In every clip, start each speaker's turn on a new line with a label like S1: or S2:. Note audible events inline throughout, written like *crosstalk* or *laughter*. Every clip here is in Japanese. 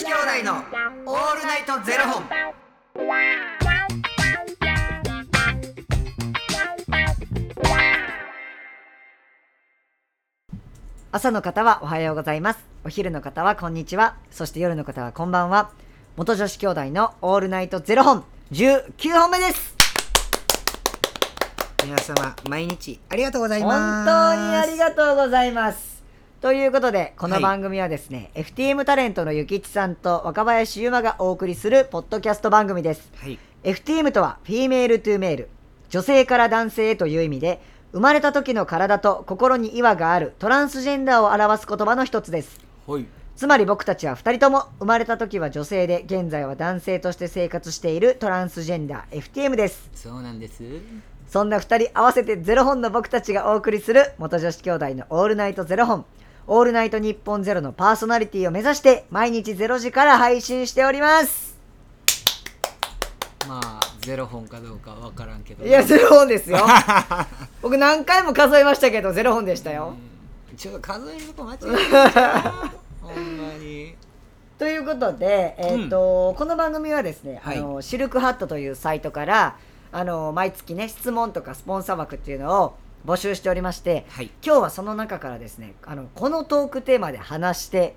S1: 子兄弟のオールナイトゼロ本。
S2: 朝の方はおはようございます。お昼の方はこんにちは。そして夜の方はこんばんは。元女子兄弟のオールナイトゼロ本。19本目です。
S1: 皆様毎日ありがとうござい
S2: 本
S1: ます。
S2: 当にありがとうございますということでこの
S1: はい
S2: 番組はですね、FTM タレントのゆきちさんと若林優馬がお送りするポッドキャスト番組です
S1: はい。
S2: FTM とは female to male 女性から男性へという意味で生まれた時の体と心に違和があるトランスジェンダーを表す言葉の一つです
S1: はい。
S2: つまり僕たちは2人とも生まれた時は女性で現在は男性として生活しているトランスジェンダー FTM です
S1: そうなんです。
S2: そんな2人合わせてゼロ本の僕たちがお送りする元女子兄弟のオールナイトゼロ本オールナイト日本ゼロのパーソナリティを目指して毎日ゼロ時から配信しております。
S3: まあゼロ本かどうかわからんけど。
S2: いやゼロ本ですよ。*laughs* 僕何回も数えましたけどゼロ本でしたよ。
S3: うん。ちょっと数えるとこ間違えた *laughs* ほんまに。
S2: ということで、えーとこの番組はですね、
S1: はい。
S2: あのシルクハットというサイトからあの毎月ね質問とかスポンサー枠っていうのを募集しておりまして、
S1: はい。
S2: 今日はその中からですねあのこのトークテーマで話して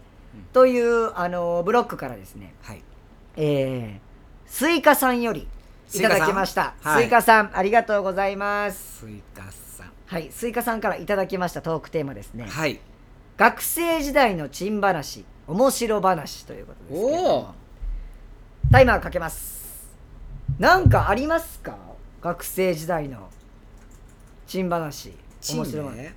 S2: という、あのブロックからですね、
S1: はい。
S2: えー、スイカさんよりいただきました。
S1: スイカさん
S2: ありがとうございます。
S1: スイカさん。
S2: はいスイカさんからいただきましたトークテーマですね、
S1: はい。
S2: 学生時代の珍話面白話ということですけ
S1: お。
S2: タイマーかけます。なんかありますか？学生時代の珍話。
S1: チ
S2: 面白い、*laughs*
S1: ンね。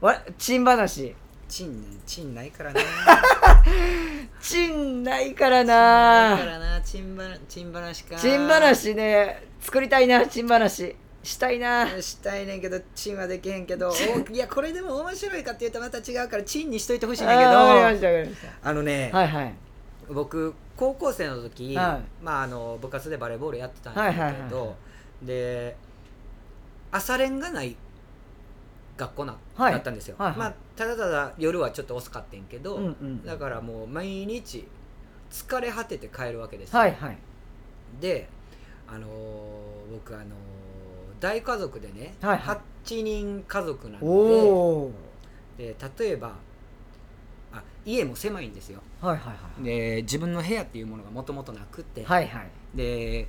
S2: わ珍話。
S1: チン、チンないからね。*laughs*
S2: 珍ないから
S3: だか
S2: な
S3: らな。チンバチン話か。
S2: 珍話ね作りたいな珍話。したいな。
S1: したいねんけどチンはできへんけど。*laughs* おいやこれでも面白いかっていうとまた違うからチンにしといてほしいんだけど。
S2: したわかりまし
S1: あのね、
S2: たはいはい。
S1: 僕高校生の時、
S2: は
S1: まあ、あの部活でバレーボールやってたんだけど、
S2: はいはいはいは
S1: で朝練がない学校な、
S2: はい
S1: だったんですよ、
S2: はい。はい
S1: まあ、ただただ夜はちょっと遅かったんけど、
S2: うんうん
S1: だからもう毎日疲れ果てて帰るわけですよ、
S2: はいはい。
S1: であのー僕あのー大家族でね、
S2: はいはい。
S1: 8人家族な
S2: お
S1: の
S2: お
S1: でで例えばあ家も狭いんですよ。
S2: はいはいはい。
S1: で自分の部屋っていうものがもともとなくって、
S2: はいはい。
S1: で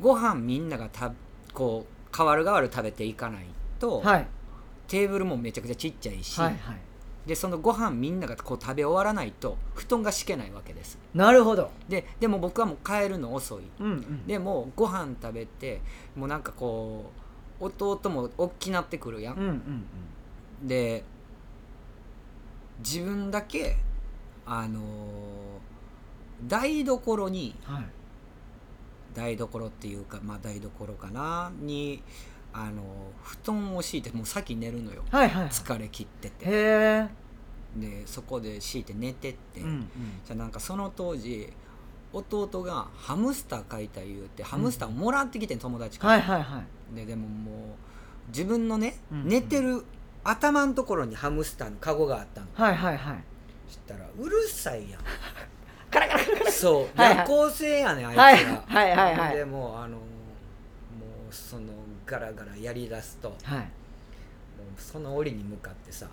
S1: ご飯みんながたこう代わる代わる食べていかないと、
S2: はい。
S1: テーブルもめちゃくちゃちっちゃいし、
S2: はいはい。
S1: でそのご飯みんながこう食べ終わらないと布団が敷けないわけです。
S2: なるほど。
S1: ででも僕はもう帰るの遅い。
S2: うんうん。
S1: でもうご飯食べてもうなんかこう弟も大きなってくるやん。
S2: うんうんうん。
S1: で自分だけあのー台所に
S2: はい
S1: 台所っていうかまあ台所かなにあの布団を敷いてもう先寝るのよ。
S2: はいはいはい。
S1: 疲れ切ってて。
S2: へえ。
S1: でそこで敷いて寝てって、
S2: うんうん。
S1: じゃあなんかその当時弟がハムスター買いたい言うてハムスターをもらってきてん友達から、
S2: はいはいはい。
S1: ででももう自分のね、
S2: うん。
S1: 寝てる頭のところにハムスターのカゴがあったの。
S2: はいはいはい。
S1: そしたらうるさいやんそう。
S2: はいはい。
S1: 夜行性やねんあいつが、
S2: はいはいはいはい。
S1: でもうあのもうそのガラガラやりだすともう
S2: はい
S1: その檻に向かってさ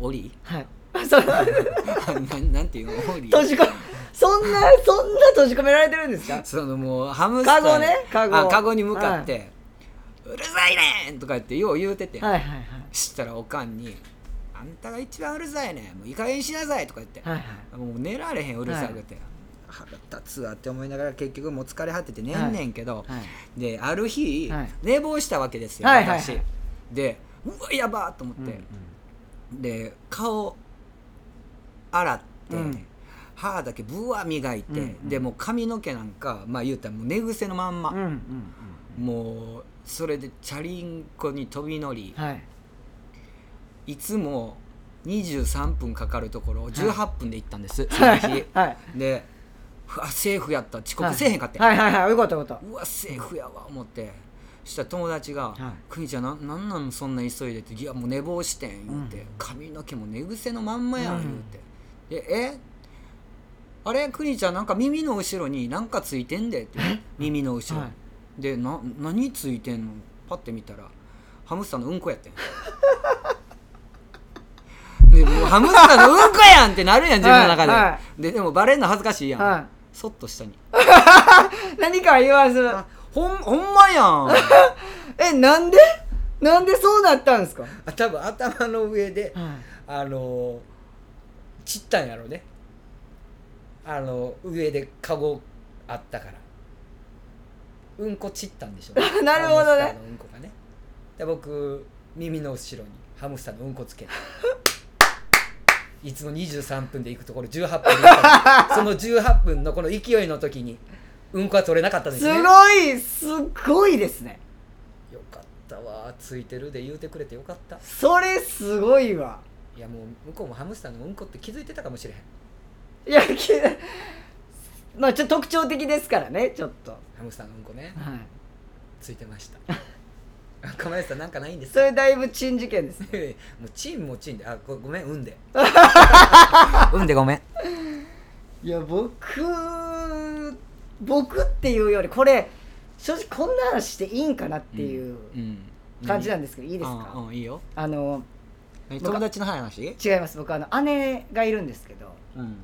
S1: 檻？
S2: はい。その *laughs*
S1: なんなんていうの檻？
S2: 閉じ込めそんなそんな閉じ込められてるんですか？
S1: そのもうハムスター
S2: カゴねカゴ。
S1: あカゴに向かって、うるさいねんとか言ってよう言うてて、
S2: はいはいはい。
S1: したらおかんに「あんたが一番うるさいねん。もういい加減にしなさい」とか言って、
S2: はいはい。
S1: もう寝られへんうるさくて、腹立つわって思いながら結局もう疲れ果てて寝んねんけど、
S2: はい
S1: である日、
S2: はい。
S1: 寝坊したわけですよ、私。でうわやばーと思って、で顔洗って、
S2: うん。
S1: 歯だけぶわ磨いて、でもう髪の毛なんかまあ言うたらもう寝癖のまんま。もうそれでチャリンコに飛び乗り
S2: はい。
S1: いつも23分かかるところを18分で行ったんです、
S2: はい。
S1: その日。
S2: はい。
S1: でうわセーフやった。遅刻せえへんかって、
S2: はいはいはいよかったよかっ
S1: うわセーフやわ思って。そしたら友達が
S2: はい「
S1: くにちゃんななんなんそんな急いで」って「いやもう寝坊してん」言うて、
S2: うん
S1: 髪の毛も寝癖のまんまやん」
S2: うん。
S1: 言うて「でえ？あれ？クニちゃんなんか耳の後ろになんかついてんで」って耳の後ろ。に、
S2: はい。
S1: でな何ついてんの？パッて見たらハムスターのうんこやってん。*laughs* でもうハムスターのうんこやんってなるやん自分の中で、
S2: はい。は
S1: ででもバレんの恥ずかしいやん、
S2: は
S1: そっと下に。
S2: い *laughs* 何か言わず。
S1: ほんほんまやん。*laughs*
S2: えなんで？なんでそうなったんですか？
S1: あ多分頭の上で
S2: はい。
S1: あの散ったんやろね。あの上でカゴあったから。うんこ散ったんでしょう *laughs*
S2: なるほどね。
S1: ハムスターのうんこがね。で僕耳の後ろにハムスターのうんこつけていつも23分で行くところ18分で行ったの。*laughs* その18分のこの勢いの時にうんこは取れなかったんです
S2: す
S1: ね
S2: ごいすごいですね。
S1: よかったわ。ついてるで言うてくれてよかった。
S2: それすごいわ。
S1: いやもう向こうもハムスターのうんこって気づいてたかもしれへん。
S2: いやきまあちょっと特徴的ですからねちょっと。
S1: ハムスターのうんこね。
S2: はい。
S1: ついてました小林さんなんかないんです
S2: それだいぶ珍事件ですね。*laughs*
S1: もうチンもチンであごごめんうんで。*laughs* うんでごめん。
S2: いや僕僕っていうよりこれ正直こんな話していいんかなっていう
S1: うん
S2: 感じなんですけど、いいです
S1: うん
S2: か、
S1: うんいいよ。
S2: あの
S1: 友達の話？
S2: 違います。僕あの姉がいるんですけど
S1: うん。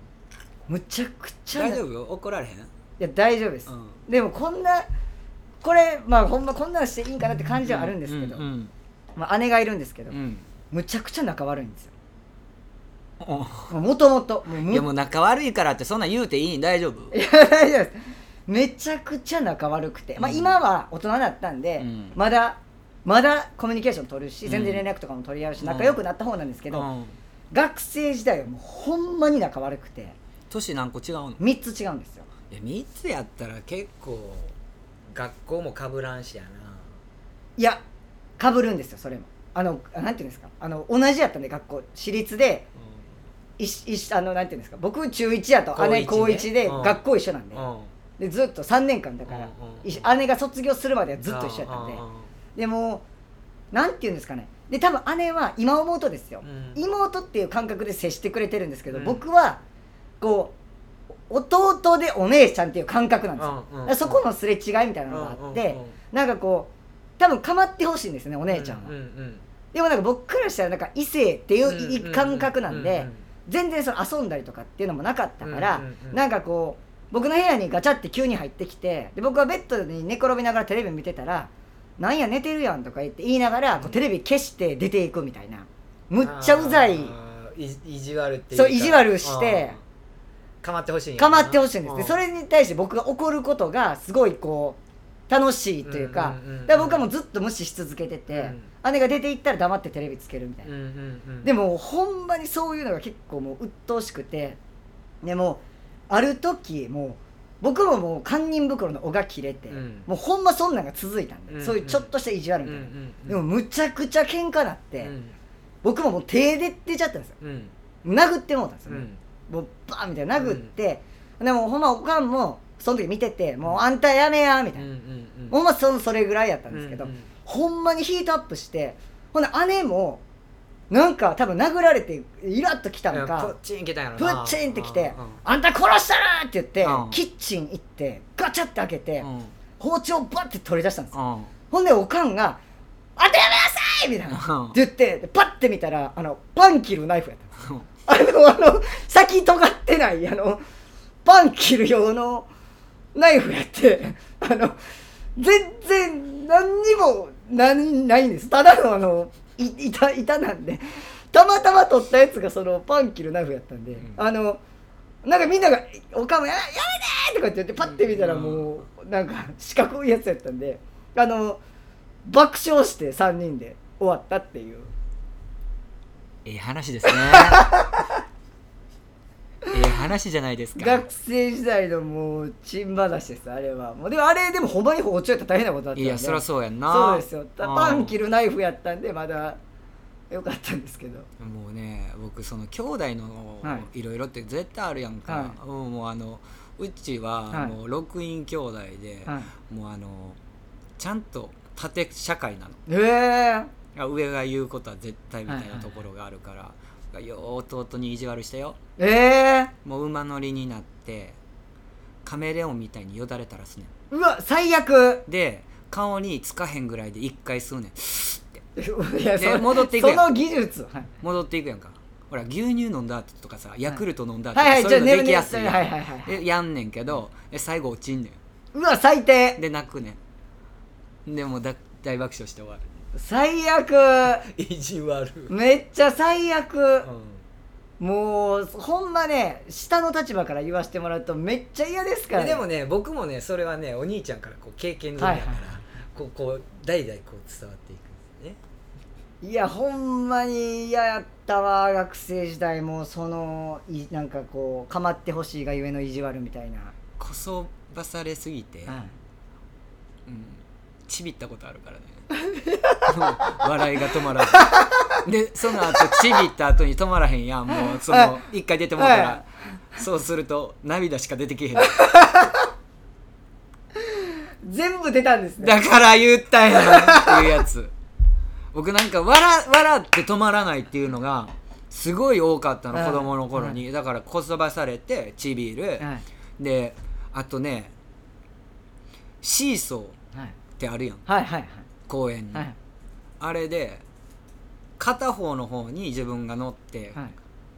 S2: むちゃくちゃない
S1: 大丈夫怒られへん？
S2: や大丈夫です、
S1: うん。
S2: でもこんなこれまあほんまこんなのしていいんかなって感じはあるんですけど、
S1: うん
S2: まあ、姉がいるんですけど、
S1: うん。
S2: むちゃくちゃ仲悪いんですよ。
S1: うん
S2: もともともうむ
S1: いやもう仲悪いからってそんなん言うていい大丈夫？*laughs*
S2: いや大丈夫です。めちゃくちゃ仲悪くて、まあ、
S1: うん。
S2: 今は大人だったんで、
S1: うん。
S2: まだまだコミュニケーション取るし
S1: うん。
S2: 全然連絡とかも取り合うし、
S1: うん。
S2: 仲良くなった方なんですけど、
S1: うん。
S2: 学生時代はもうほんまに仲悪くて
S1: 年何個違うの
S2: ？3つ違うんですよ。
S1: いや3つやったら結構学校もかぶらんしやな。い
S2: やかぶるんですよそれも。あのなんていうんですか？あの同じやったんで学校私立でいしいしあのなんていうんですか？僕中1やと姉高
S1: 高一ね。
S2: 1で
S1: うん。
S2: 学校一緒なんで,、でずっと3年間だから、姉が卒業するまではずっと一緒やったんで、でもなんていうんですかね？で多分姉は今思うとですよ、
S1: うん。
S2: 妹っていう感覚で接してくれてるんですけど、
S1: うん。
S2: 僕はこう弟でお姉ちゃんっていう感覚なんですよ、
S1: うんうん
S2: そこのすれ違いみたいなのがあって、
S1: うんうんうん。
S2: なんかこう多分構ってほしいんですねお姉ちゃんは、
S1: うんうん
S2: でもなんか僕からしたらなんか異性っていう感覚なんで、全然その遊んだりとかっていうのもなかったから、
S1: うんうんうん。
S2: なんかこう僕の部屋にガチャって急に入ってきてで僕はベッドに寝転びながらテレビ見てたら「なんや寝てるやん」とか言って言いながらこうテレビ消して出ていくみたいな。むっちゃうざい。
S1: 意地悪っていう
S2: そう意地悪して
S1: かまってほしい
S2: 構ってほしいんです。で
S1: うん。
S2: それに対して僕が怒ることがすごいこう楽しいというか僕はもうずっと無視し続けてて姉が出て行ったら黙ってテレビつけるみたいな。
S1: うんうんうん。
S2: でもほんまにそういうのが結構もう鬱陶しくてでもある時もう僕ももう堪忍袋の尾が切れて、
S1: うん。
S2: もうほんまそんなんが続いたんで、
S1: うん
S2: そういうちょっとした意地悪みたいな、
S1: うんうんうん。
S2: でもむちゃくちゃ喧嘩なって、
S1: うん。
S2: 僕ももう手で出ちゃったんですよ。
S1: うん。
S2: 殴ってもうたんですよ、
S1: うん
S2: もうバーンみたいな殴って、でもほんまおかんもその時見てて「もうあんたやめや」みたいな、
S1: うんうんうん。
S2: ほんまそそれぐらいやったんですけど、
S1: うんうん
S2: ほんまにヒートアップしてほんで姉もなんか多分殴られてイラッときたの
S1: いやプッ
S2: か
S1: チン来たんやろ
S2: プ
S1: な
S2: ッチンってきて
S1: うんうん「
S2: あんた殺したな!」って言って
S1: うん。
S2: キッチン行ってガチャって開けて
S1: うん。
S2: 包丁バッて取り出したんですほんでおかんが「あんたやめなさい!」みたいな。
S1: うん。
S2: って言ってでパッて見たらあのパン切るナイフやったんですあのあの先尖ってないあのパン切る用のナイフやってあの全然何にも何ないんです。ただのあのい板板なんでたまたま取ったやつがそのパン切るナイフやったんで、
S1: ん。
S2: あのなんかみんなが「おかんもややめて!」とかって言ってパッて見たらもうなんか四角いやつやったんであの爆笑して3人で終わったっていう。
S1: ええ話ですね。ええ話じゃないですか。
S2: 学生時代のもうチン話ですあれは。もうでもあれでもほんまに包丁やったら大変なことだったんで
S1: いやそりゃそうやんな。
S2: そうですよ。パン切るナイフやったんでまだよかったんですけど。
S1: もうね僕その兄弟の
S2: はい。
S1: いろいろって絶対あるやんか、
S2: は
S1: うんもうあのうちは
S2: はい。
S1: もう6人兄弟で、
S2: はい。
S1: もうあのちゃんと縦社会なの。
S2: ええ
S1: あ上が言うことは絶対みたいなところがあるから、よう弟に意地悪したよ。
S2: ええ
S1: もうう馬乗りになってカメレオンみたいによだれたらすね
S2: うわ最悪。
S1: んで顔につかへんぐらいで一回吸うねん。*laughs*
S2: いやそ
S1: 戻っていくやん。
S2: その技術。はい
S1: 戻っていくやんか。ほら牛乳飲んだ後とかさヤクルト飲んだ後と
S2: はいはい
S1: かそういうのできやすいやん。
S2: はいはいはい
S1: でやんねんけどえ最後落ちんね
S2: うわ最低。
S1: んで泣くねん。でもうだ大爆笑して終わる
S2: 最悪。
S1: 意地悪。
S2: めっちゃ最悪。
S1: う
S2: もうほんまね下の立場から言わせてもらうとめっちゃ嫌ですから、ね、
S1: んでもね僕もねそれはねお兄ちゃんからこう経験済みだから、
S2: はいはい。
S1: こうこう代々こう伝わっていくんですね。
S2: いやほんまに嫌やったわ学生時代もそのいなんかこう構ってほしいがゆえの意地悪みたいな、
S1: こそばされすぎて、
S2: はい。
S1: うん、ちびったことあるからね。も *laughs* う笑いが止まらず。でその後ちびった後に止まらへんやん。もうその一回出てもうたら、
S2: は
S1: そうすると涙しか出てけへん。
S2: 全部出たんですね。
S1: だから言ったやんっていうやつ。僕なんか笑笑って止まらないっていうのがすごい多かったの
S2: はい。
S1: 子供の頃に、だからこそばされてちびる、
S2: はい。
S1: であとねシーソー。
S2: はい
S1: ってあるやん。
S2: はいはい
S1: 公園に、
S2: はい
S1: あれで片方の方に自分が乗って、
S2: はい。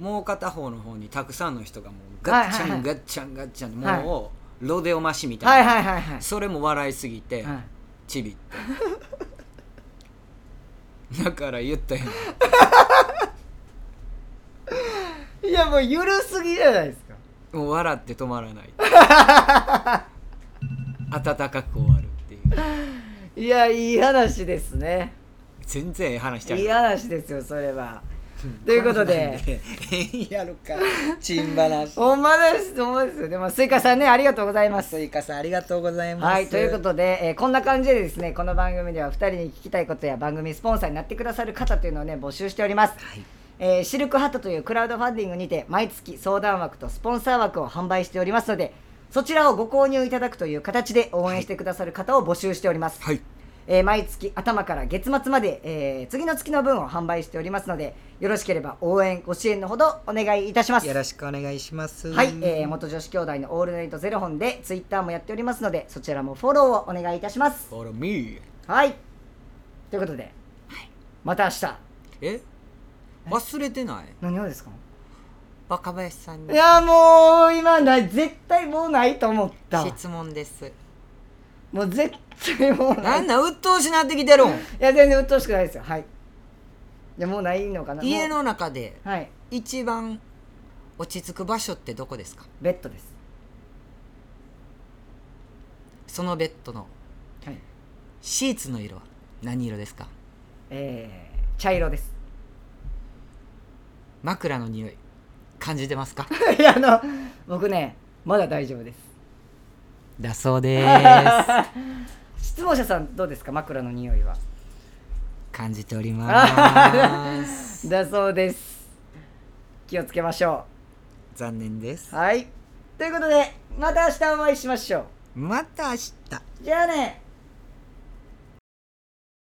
S1: もう片方の方にたくさんの人がもうガッチャン、
S2: はいはいはい。
S1: ガッチャンガッチャンで
S2: はい。
S1: もうロデオマシみた
S2: はいい
S1: な、
S2: はいはいはい
S1: それも笑いすぎて、
S2: はい。
S1: ちびって。*laughs* だから言ったよ *laughs*
S2: いやもうゆるすぎじゃないですか。
S1: もう笑って止まらない。*laughs* 温かく終わい
S2: やいい話ですね。
S1: 全然ええ話しちゃう
S2: いい話ですよそれは。ということで。
S1: 変やるか。珍話
S2: ほんまですほんまですよ。でもスイカさんねありがとうございます。
S1: スイカさんありがとうございます。
S2: はい、ということで、えーこんな感じでですねこの番組では2人に聞きたいことや番組スポンサーになってくださる方というのをね募集しております、
S1: はい。
S2: えーシルクハットというクラウドファンディングにて毎月相談枠とスポンサー枠を販売しておりますのでそちらをご購入いただくという形で応援してくださる方を募集しております、
S1: はい。
S2: えー毎月頭から月末まで、えー次の月の分を販売しておりますのでよろしければ応援ご支援のほどお願いいたします。
S1: よろしくお願いします。
S2: はい、えー元女子兄弟のオールナイトゼロ本でツイッターもやっておりますのでそちらもフォローをお願いいたします。はい。ということで、また明日。
S1: え？忘れてない？
S2: 何をですか？
S1: 若林さん
S2: い
S1: に
S2: やもう今ない絶対もうないと思った。
S1: 質問です。
S2: もう絶対もうな
S1: ない。んなん鬱陶しなってきてるん。
S2: いや全然鬱陶しくないですよ。はい。いやもうないのかな。も
S1: 家の中で
S2: うはい。
S1: 一番落ち着く場所ってどこですか？
S2: ベッドです。
S1: そのベッドの。
S2: はい。
S1: シーツの色は何色ですか？
S2: えー、茶色です。
S1: 枕の匂い感じてますか？*laughs*
S2: いやあの僕ねまだ大丈夫です。
S1: だそうで *laughs*
S2: 質問者さんどうですか？枕の匂いは。
S1: 感じております。*laughs*
S2: だそうです。気をつけましょ
S1: 残念です。
S2: うはい。ということでまた明日お会いしましょう。
S1: また明日。
S2: じゃあね